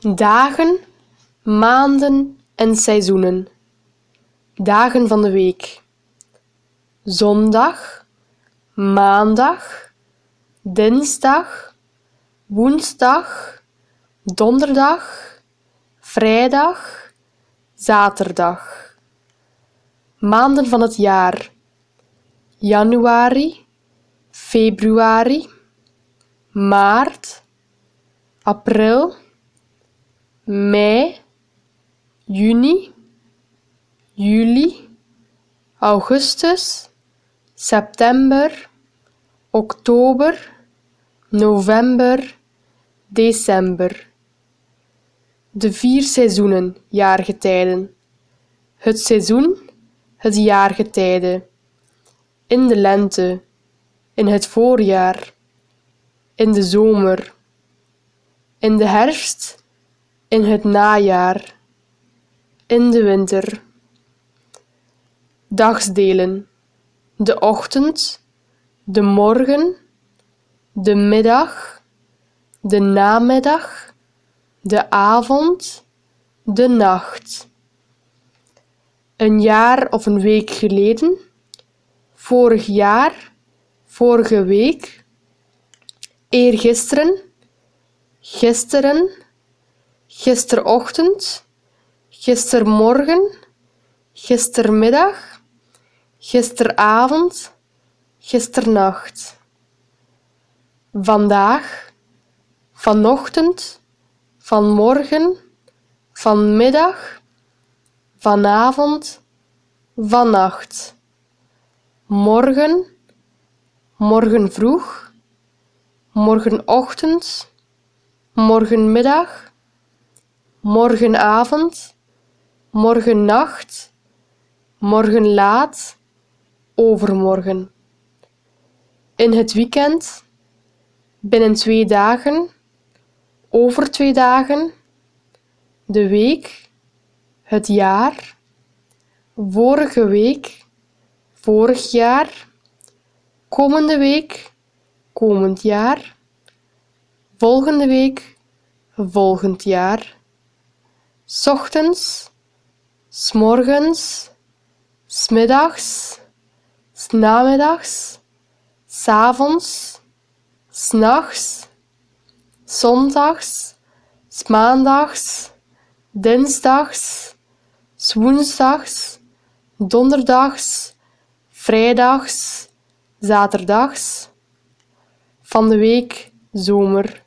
Dagen, maanden en seizoenen. Dagen van de week. Zondag, maandag, dinsdag, woensdag, donderdag, vrijdag, zaterdag. Maanden van het jaar. Januari, februari, maart, april mei, juni, juli, augustus, september, oktober, november, december. De vier seizoenen, jaargetijden. Het seizoen, het jaargetijde. In de lente, in het voorjaar, in de zomer, in de herfst in het najaar, in de winter. Dagsdelen: de ochtend, de morgen, de middag, de namiddag, de avond, de nacht. Een jaar of een week geleden, vorig jaar, vorige week, eergisteren, gisteren gisterochtend, gistermorgen, gistermiddag, gisteravond, gisternacht. Vandaag, vanochtend, vanmorgen, vanmiddag, vanavond, vannacht. Morgen, morgen vroeg, morgenochtend, morgenmiddag morgenavond, morgennacht, morgen laat, overmorgen. In het weekend, binnen twee dagen, over twee dagen, de week, het jaar, vorige week, vorig jaar, komende week, komend jaar, volgende week, volgend jaar ochtends, s'morgens, s'middags, s'namiddags, s'avonds, s'nachts, zondags, s'maandags, dinsdags, s'woensdags, donderdags, vrijdags, zaterdags, van de week zomer.